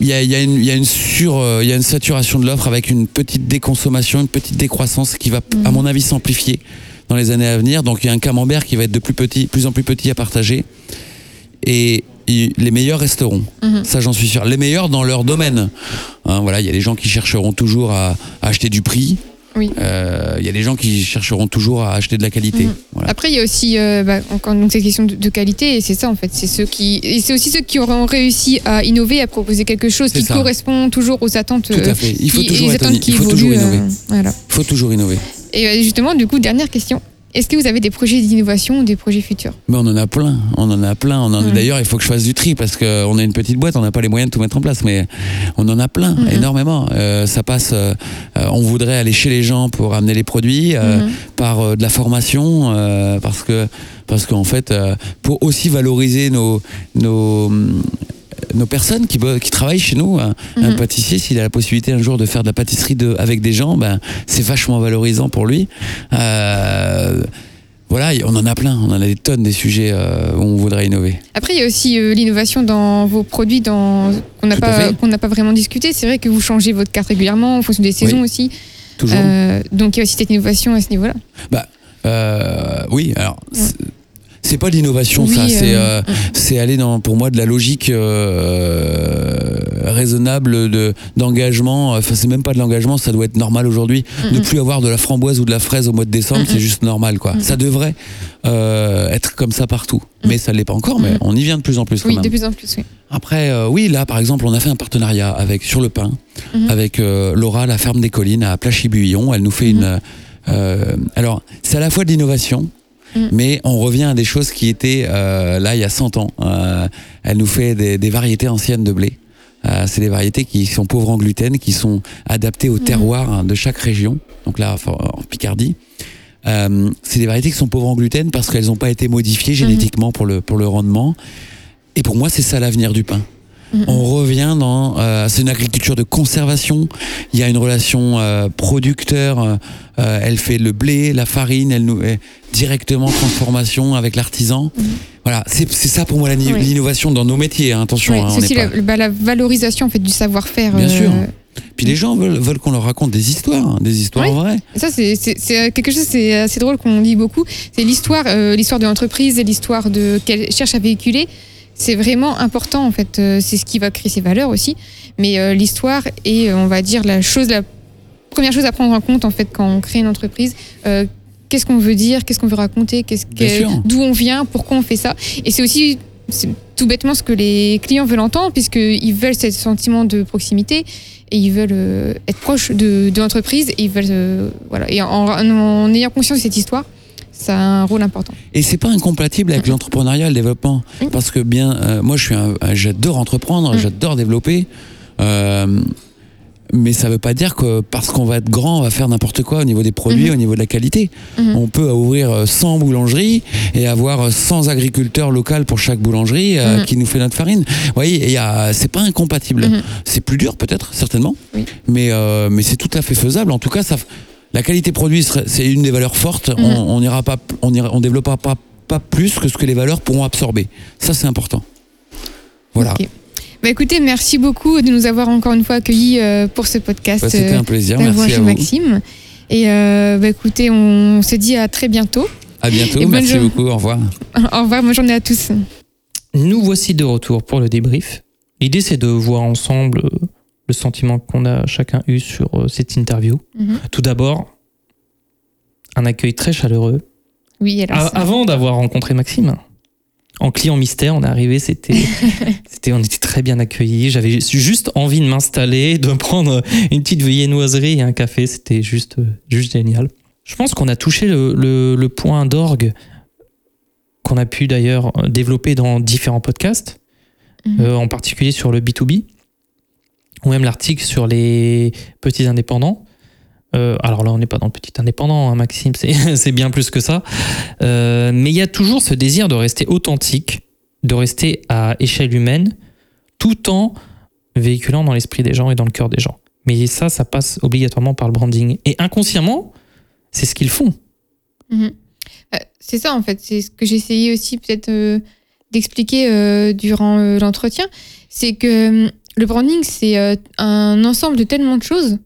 il y a, il y a une, il y a une sur, euh, il y a une saturation de l'offre avec une petite déconsommation, une petite décroissance qui va, à mon avis, s'amplifier dans les années à venir. Donc, il y a un camembert qui va être de plus petit, plus en plus petit à partager, et il- les meilleurs resteront.
Mhm.
Ça, j'en suis sûr. Les meilleurs dans leur domaine. Hein, voilà, il y a des gens qui chercheront toujours à, à acheter du prix.
Oui.
Euh, Il y a des gens qui chercheront toujours à acheter de la qualité. Voilà.
Après, il y a aussi euh, bah, encore donc, cette question de, de qualité, et c'est ça en fait. C'est ceux qui, et c'est aussi ceux qui auront réussi à innover, à proposer quelque chose qui
ça.
correspond toujours aux attentes.
Tout à
euh,
fait. Il faut
qui-
toujours,
les
être-
attentes qui
il faut
évoluent.
toujours innover.
voilà.
Il faut toujours innover.
Et euh, justement, du coup, dernière question. Est-ce que vous avez des projets d'innovation ou des projets futurs?
On en a plein. On en a plein. On en... D'ailleurs, il faut que je fasse du tri parce qu'on est une petite boîte. On n'a pas les moyens de tout mettre en place. Mais on en a plein,
Mhm.
énormément. Euh, ça passe. euh, on voudrait aller chez les gens pour amener les produits euh,
Mhm.
par de la formation parce que parce qu'en fait, pour aussi valoriser nos nos nos personnes qui, qui travaillent chez nous, un, un
Mhm.
pâtissier, s'il a la possibilité un jour de faire de la pâtisserie de, avec des gens, ben, c'est vachement valorisant pour lui. Euh, voilà, on en a plein, on en a des tonnes des sujets euh, où on voudrait innover.
Après, il y a aussi euh, l'innovation dans vos produits dans... qu'on n'a pas, n'a pas vraiment discuté. C'est vrai que vous changez votre carte régulièrement en fonction des saisons aussi.
Toujours.
Euh, donc il y a aussi cette innovation à ce niveau-là.
Euh, oui, alors. C'est pas de l'innovation,
Oui,
ça. C'est
euh,
euh, c'est aller dans, pour moi, de la logique euh, raisonnable de d'engagement. Enfin, c'est même pas de l'engagement, ça doit être normal aujourd'hui. Ne
Mhm.
plus avoir de la framboise ou de la fraise au mois de décembre,
Mhm.
c'est juste normal, quoi.
Mhm.
Ça devrait euh, être comme ça partout, mais ça l'est pas encore. Mais on y vient de plus en plus. quand
Oui,
même.
de plus en plus, oui.
Après, euh, oui, là, par exemple, on a fait un partenariat avec sur le pain, avec euh, Laura, la ferme des collines à Plachy-Buillon. Elle nous fait une. euh, alors, c'est à la fois de l'innovation,
Mhm.
mais on revient à des choses qui étaient euh, là il y a 100 ans. Euh, elle nous fait des, des variétés anciennes de blé. Euh, c'est des variétés qui sont pauvres en gluten, qui sont adaptées au
Mhm.
terroir hein, de chaque région. Donc là, en Picardie. Euh, c'est des variétés qui sont pauvres en gluten parce qu'elles n'ont pas été modifiées génétiquement pour le, pour le rendement. Et pour moi, c'est ça l'avenir du pain.
Mhm.
On revient dans. euh, c'est une agriculture de conservation. Il y a une relation euh, producteur. euh, elle fait le blé, la farine, elle nous est directement transformation avec l'artisan.
Mhm.
Voilà, c'est c'est ça pour moi
Oui.
l'innovation dans nos métiers. hein, attention,
Ouais,
hein,
c'est
on
aussi
n'est
la,
pas-
bah, la valorisation en fait, du savoir-faire.
Bien sûr.
euh,
Puis les gens veulent, veulent qu'on leur raconte des histoires, hein, des histoires
Oui.
vraies.
Ça, c'est quelque chose, c'est assez drôle qu'on dit beaucoup. C'est l'histoire, euh, l'histoire de l'entreprise et l'histoire de qu'elle cherche à véhiculer. C'est vraiment important en fait. Euh, C'est ce qui va créer ses valeurs aussi. Mais euh, l'histoire est, euh, on va dire, la chose, la première chose à prendre en compte en fait quand on crée une entreprise. Euh, Qu'est-ce qu'on veut dire Qu'est-ce qu'on veut raconter Qu'est-ce que-. D'où on vient Pourquoi on fait ça Et c'est aussi tout bêtement ce que les clients veulent entendre, puisqu'ils veulent ce sentiment de proximité et ils veulent euh, être proches de, de l'entreprise et ils veulent voilà et en, en ayant conscience de cette histoire ça a un rôle important
Et c'est pas incompatible avec
Mhm.
l'entrepreneuriat le développement. Parce que bien, euh, moi je suis j'adore entreprendre,
Mhm.
j'adore développer. euh, mais ça veut pas dire que parce qu'on va être grand, on va faire n'importe quoi au niveau des produits,
Mhm.
au niveau de la qualité.
Mhm.
On peut ouvrir euh, 100 boulangeries et avoir 100 agriculteurs locaux pour chaque boulangerie euh,
Mhm.
qui nous fait notre farine. Vous voyez, il y a- c'est pas incompatible. C'est plus dur peut-être, certainement,
Oui.
mais, euh, mais c'est tout à fait faisable. En tout cas, ça, la qualité produit, c'est une des valeurs fortes.
Mhm.
On, on ira pas, on ira, on développera pas, pas plus que ce que les valeurs pourront absorber. Ça, c'est important. Voilà.
Bah écoutez merci beaucoup de nous avoir encore une fois accueillis euh, pour ce podcast
Bah, C'était
euh,
un plaisir.
La Voix
Merci à vous.
Maxime et euh, bah écoutez on se dit à très bientôt
À bientôt.
Et bonne
Merci beaucoup. Au revoir.
au revoir bonne journée à tous
Nous voici de retour pour le débrief. L'idée, c'est de voir ensemble euh, le sentiment qu'on a chacun eu sur euh, cette interview.
Mhm.
Tout d'abord, un accueil très chaleureux.
oui alors
A- avant d'avoir rencontré Maxime, en client mystère, on est arrivé, c'était, c'était, on était très bien accueillis. J'avais juste envie de m'installer, de prendre une petite viennoiserie et un café. C'était juste, euh, juste génial. Je pense qu'on a touché le, le- le point d'orgue qu'on a pu d'ailleurs développer dans différents podcasts,
Mhm.
euh, en particulier sur le B2B, ou même l'article sur les petits indépendants. Euh, alors là, on n'est pas dans le petit indépendant, hein, Maxime, c'est bien plus que ça. Euh, mais il y a toujours ce désir de rester authentique, de rester à échelle humaine, tout en véhiculant dans l'esprit des gens et dans le cœur des gens. Mais ça, ça passe obligatoirement par le branding. Et inconsciemment, c'est ce qu'ils font.
Mhm. Euh, C'est ça en fait, c'est ce que essayé aussi peut-être d'expliquer durant l'entretien, c'est que euh, le branding c'est euh, un ensemble de tellement de choses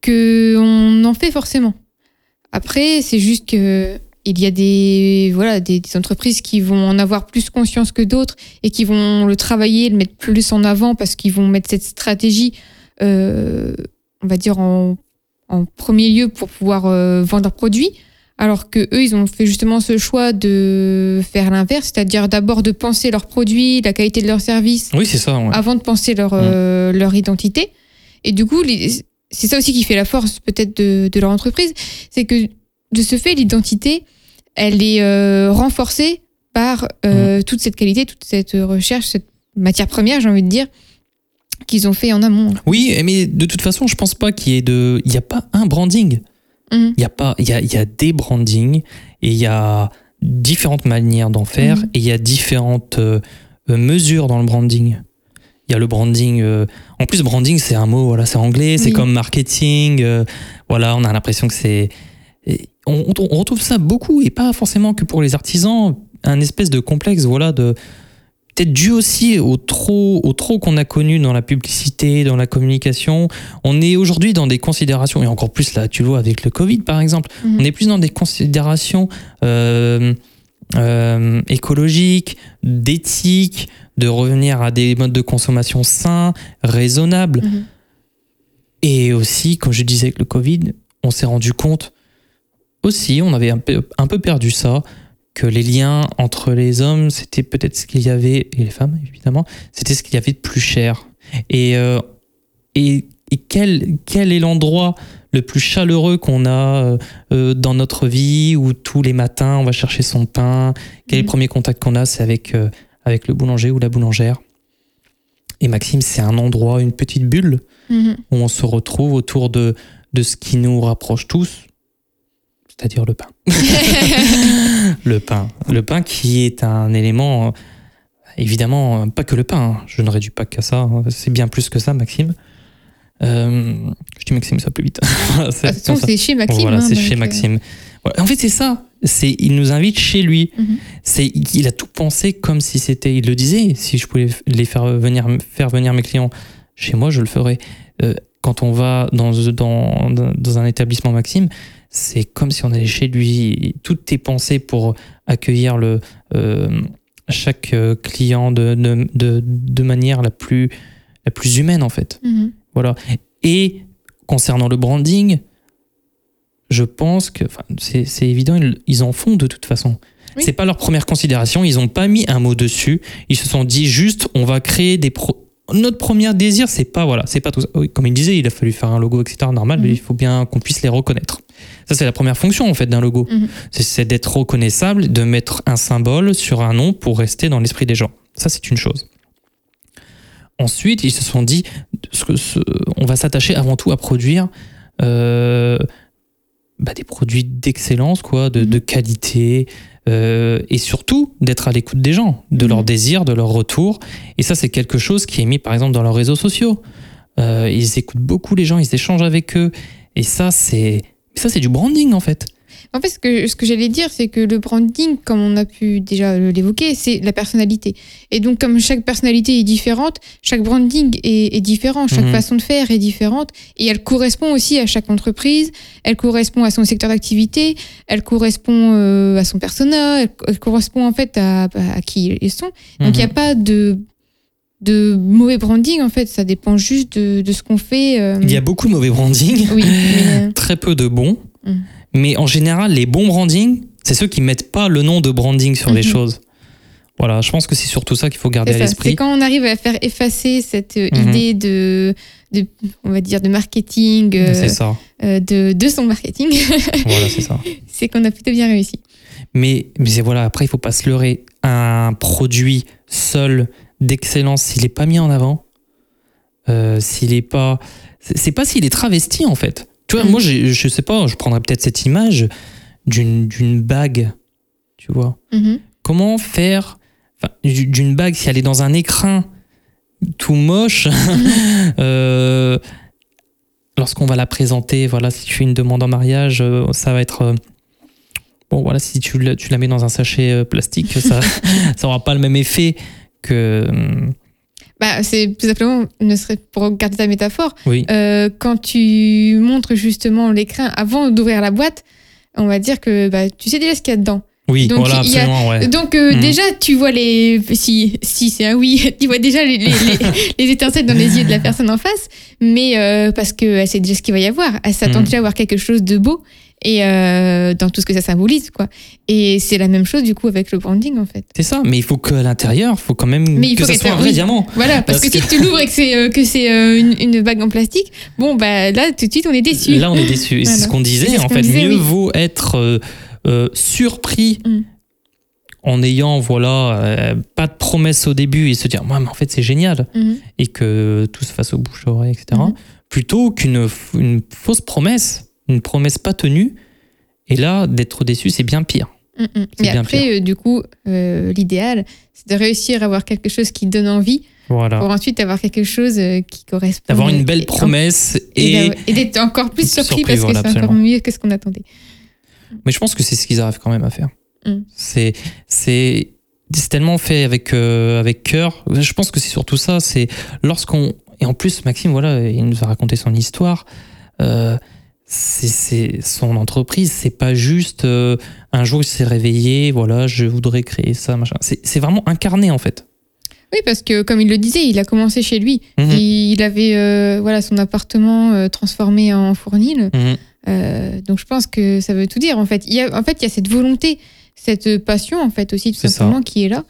que on en fait forcément. Après, c'est juste que il y a des voilà des, entreprises qui vont en avoir plus conscience que d'autres et qui vont le travailler, le mettre plus en avant parce qu'ils vont mettre cette stratégie, euh, on va dire en, premier lieu pour pouvoir euh, vendre leurs produits. Alors que eux, ils ont fait justement ce choix de faire l'inverse, c'est-à-dire d'abord de penser leurs produits, la qualité de leurs services,
Oui, c'est ça. ouais.
avant de penser leur, euh, leur identité. Et du coup, c'est ça aussi qui fait la force peut-être de, de leur entreprise, c'est que de ce fait, l'identité, elle est euh, renforcée par euh, toute cette qualité, toute cette recherche, cette matière première, j'ai envie de dire, qu'ils ont fait en amont.
Oui, mais de toute façon, je pense pas qu'il y ait de. Il n'y a pas un branding.
Mhm.
Il y a pas. Il y a, y a des brandings et il y a différentes manières d'en faire
Mhm.
et il y a différentes euh, euh, mesures dans le branding. Il y a le branding. euh, En plus, branding, c'est un mot. Voilà, c'est anglais. C'est comme marketing. euh, Voilà, on a l'impression que c'est. on, on retrouve ça beaucoup et pas forcément que pour les artisans, un espèce de complexe, voilà, de peut-être dû aussi au trop, au trop qu'on a connu dans la publicité, dans la communication. On est aujourd'hui dans des considérations, et encore plus là, tu le vois avec le Covid par exemple,
Mhm.
on est plus dans des considérations euh, euh, écologiques, d'éthique, de revenir à des modes de consommation sains, raisonnables.
Mhm.
Et aussi, comme je disais avec le Covid, on s'est rendu compte aussi, on avait un peu, un peu perdu ça, que les liens entre les hommes, c'était peut-être ce qu'il y avait, et les femmes évidemment, c'était ce qu'il y avait de plus cher. Et, euh, et, et quel, quel est l'endroit le plus chaleureux qu'on a euh, euh, dans notre vie, où tous les matins on va chercher son pain, quel est le
Mhm.
premier contact qu'on a, c'est avec, euh, avec le boulanger ou la boulangère. Et Maxime, c'est un endroit, une petite bulle
Mhm.
où on se retrouve autour de, de ce qui nous rapproche tous, c'est-à-dire le pain. le pain. Le pain qui est un élément, euh, évidemment, euh, pas que le pain, hein. je ne réduis pas qu'à ça, hein. c'est bien plus que ça, Maxime. Euh, je dis Maxime, ça plus vite. C'est
De toute
comme
façon,
ça.
c'est chez Maxime.
Voilà,
hein,
c'est chez Maxime. Voilà. En fait, c'est ça. C'est, il nous invite chez lui.
Mhm.
C'est, il a tout pensé comme si c'était. Il le disait. Si je pouvais les faire venir, faire venir mes clients chez moi, je le ferais. Euh, quand on va dans, dans, dans un établissement Maxime, c'est comme si on allait chez lui. Tout est pensé pour accueillir le, euh, chaque euh, client de, de, de, de manière la plus, la plus humaine, en fait.
Mhm.
Voilà. Et concernant le branding, je pense que enfin, c'est c'est évident, ils, ils en font de toute façon.
Oui.
C'est pas leur première considération, ils ont pas mis un mot dessus. Ils se sont dit juste, on va créer des pro- notre premier désir, c'est pas voilà, c'est pas tout ça. Comme il disait, il a fallu faire un logo, etc. Normal, mais
Mhm.
il faut bien qu'on puisse les reconnaître. Ça, c'est la première fonction en fait d'un logo.
Mhm.
C'est- C'est d'être reconnaissable, de mettre un symbole sur un nom pour rester dans l'esprit des gens. Ça, c'est une chose. Ensuite, ils se sont dit, ce que ce- on va s'attacher avant tout à produire euh, bah, des produits d'excellence, quoi, de,
Mhm.
de qualité, euh, et surtout d'être à l'écoute des gens, de leurs désirs, de leurs retours. Et ça, c'est quelque chose qui est mis, par exemple, dans leurs réseaux sociaux. Euh, ils écoutent beaucoup les gens, ils échangent avec eux, et ça, c'est ça, c'est du branding en fait.
En fait, ce que, ce que j'allais dire, c'est que le branding, comme on a pu déjà l'évoquer, c'est la personnalité. Et donc, comme chaque personnalité est différente, chaque branding est, est différent, chaque
Mhm.
façon de faire est différente, et elle correspond aussi à chaque entreprise, elle correspond à son secteur d'activité, elle correspond euh, à son persona, elle, elle correspond en fait à, à qui ils sont. Donc, il n'y a
Mhm.
pas de, de mauvais branding, en fait, ça dépend juste de, de ce qu'on fait. euh,
Il y a beaucoup de mauvais branding.
Oui, mais,
très peu de bons.
Mm.
Mais en général, les bons branding, c'est ceux qui mettent pas le nom de branding sur les
Mhm.
choses. Voilà, je pense que c'est surtout ça qu'il faut garder à
ça, c'est
l'esprit.
quand on arrive à faire effacer cette euh,
Mhm.
idée de, de, on va dire, de marketing, euh,
ça.
euh, de, de son marketing,
voilà, c'est ça.
c'est qu'on a plutôt bien réussi.
Mais, mais voilà, après, il faut pas se leurrer. Un produit seul d'excellence, s'il est pas mis en avant, euh, s'il est pas. C'est pas s'il est travesti, en fait. Tu vois,
Mhm.
moi, je sais pas, je prendrais peut-être cette image d'une bague, tu vois.
Mhm.
comment faire d'une bague si elle est dans un écrin tout moche euh, lorsqu'on va la présenter voilà si tu fais une demande en mariage euh, ça va être euh, bon voilà si tu la, tu la mets dans un sachet plastique ça ça aura pas le même effet que
Bah, c'est tout simplement, ne serait pour garder ta métaphore,
oui
euh, quand tu montres justement l'écrin avant d'ouvrir la boîte, on va dire que bah, tu sais déjà ce qu'il y a dedans.
oui
donc,
voilà
il y a-
absolument ouais.
Donc euh,
Mhm.
déjà, tu vois les... Si, si c'est un oui, tu vois déjà les, les, les- les étincelles dans les yeux de la personne en face, mais euh, parce qu'elle sait déjà ce qu'il va y avoir. Elle s'attend
Mhm.
déjà à voir quelque chose de beau et euh, dans tout ce que ça symbolise. quoi. Et c'est la même chose du coup avec le branding en fait.
c'est ça mais il faut qu'à l'intérieur il faut quand même
Mais il
que
faut
ça soit un vrai
oui.
diamant
Voilà, parce,
Parce
que,
que-
si tu l'ouvres et que c'est euh, que c'est euh, une, une bague en plastique, bon bah là tout de suite on est déçu.
Là, on est déçu. Et C'est
Voilà.
ce qu'on disait.
Ce
En
qu'on
fait,
disait,
mieux
oui.
vaut être surpris
Mm.
en ayant voilà euh, pas de promesse au début et se dire, ouais, mais en fait, c'est génial
Mhm.
et que tout se fasse au bouche-oreille, etc.
Mhm.
Plutôt qu'une une fausse promesse, une promesse pas tenue. Et là, d'être déçu, c'est bien pire.
Mm, mm.
C'est
Mais
bien
après, euh, du coup, euh, l'idéal, c'est de réussir à avoir quelque chose qui donne envie
Voilà.
pour ensuite avoir quelque chose euh, qui correspond.
D'avoir une belle
et-
promesse
Et,
et,
d'être encore plus surpris
Surpris,
parce
voilà,
que c'est encore mieux que ce qu'on attendait.
Mais je pense que c'est ce qu'ils arrivent quand même à faire.
Mm.
C'est c'est c'est tellement fait avec euh, avec cœur. Je pense que c'est surtout ça. C'est lorsqu'on et en plus Maxime, voilà, il nous a raconté son histoire. Euh, c'est son entreprise. C'est pas juste euh, un jour il s'est réveillé, voilà, je voudrais créer ça, machin. C'est vraiment incarné en fait.
Oui, parce que comme il le disait, il a commencé chez lui.
Mhm.
Il avait euh, voilà son appartement euh, transformé en fournil.
Mhm.
Donc je pense que ça veut tout dire en fait. Il y a, en fait, il y a cette volonté, cette passion en fait aussi tout
ça.
simplement qui est là.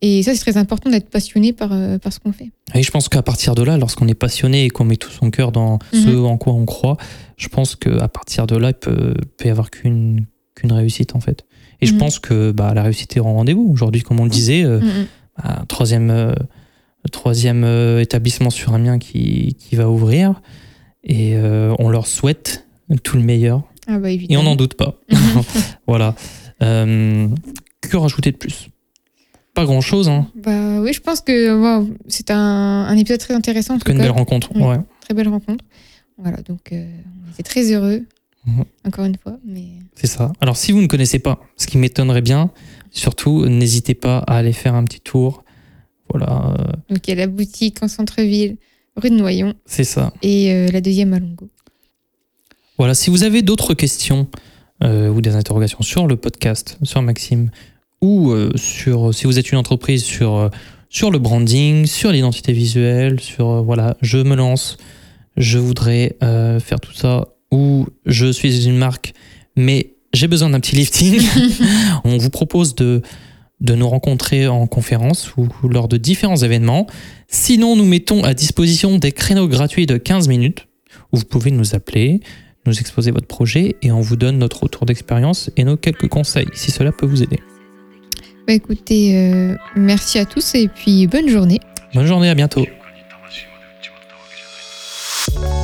Et ça, c'est très important d'être passionné par, par ce qu'on fait.
Et je pense qu'à partir de là, lorsqu'on est passionné et qu'on met tout son cœur dans ce
Mhm.
en quoi on croit, je pense qu'à partir de là, il peut, peut y avoir qu'une qu'une réussite en fait. Et je
Mhm.
pense que bah, la réussite est au rendez-vous. Aujourd'hui, comme on le disait, euh,
Mhm.
bah, troisième, euh, troisième euh, établissement sur Amiens qui, qui va ouvrir. Et euh, on leur souhaite tout le meilleur.
Ah bah
Et on n'en doute pas. voilà. Que rajouter de plus? Pas grand-chose. Hein.
Bah oui, je pense que wow, c'est un, un épisode très intéressant. En tout
une
cas.
belle rencontre. Ouais.
Très belle rencontre. Voilà, donc euh, on était très heureux,
Mhm.
encore une fois. Mais
C'est ça. Alors, si vous ne connaissez pas, ce qui m'étonnerait bien, surtout, n'hésitez pas à aller faire un petit tour. Voilà, euh,
donc il y a la boutique en centre-ville, rue de Noyon,
c'est ça.
et euh, la deuxième à Longo.
Voilà, si vous avez d'autres questions euh, ou des interrogations sur le podcast, sur Maxime, ou sur, si vous êtes une entreprise, sur, sur le branding, sur l'identité visuelle, sur, voilà, je me lance, je voudrais euh, faire tout ça, ou je suis une marque, mais j'ai besoin d'un petit lifting, on vous propose de, de nous rencontrer en conférence ou lors de différents événements. Sinon, nous mettons à disposition des créneaux gratuits de 15 minutes où vous pouvez nous appeler, nous exposer votre projet et on vous donne notre retour d'expérience et nos quelques conseils si cela peut vous aider.
Bah écoutez, euh, merci à tous et puis bonne journée.
Bonne journée, à bientôt. Bye.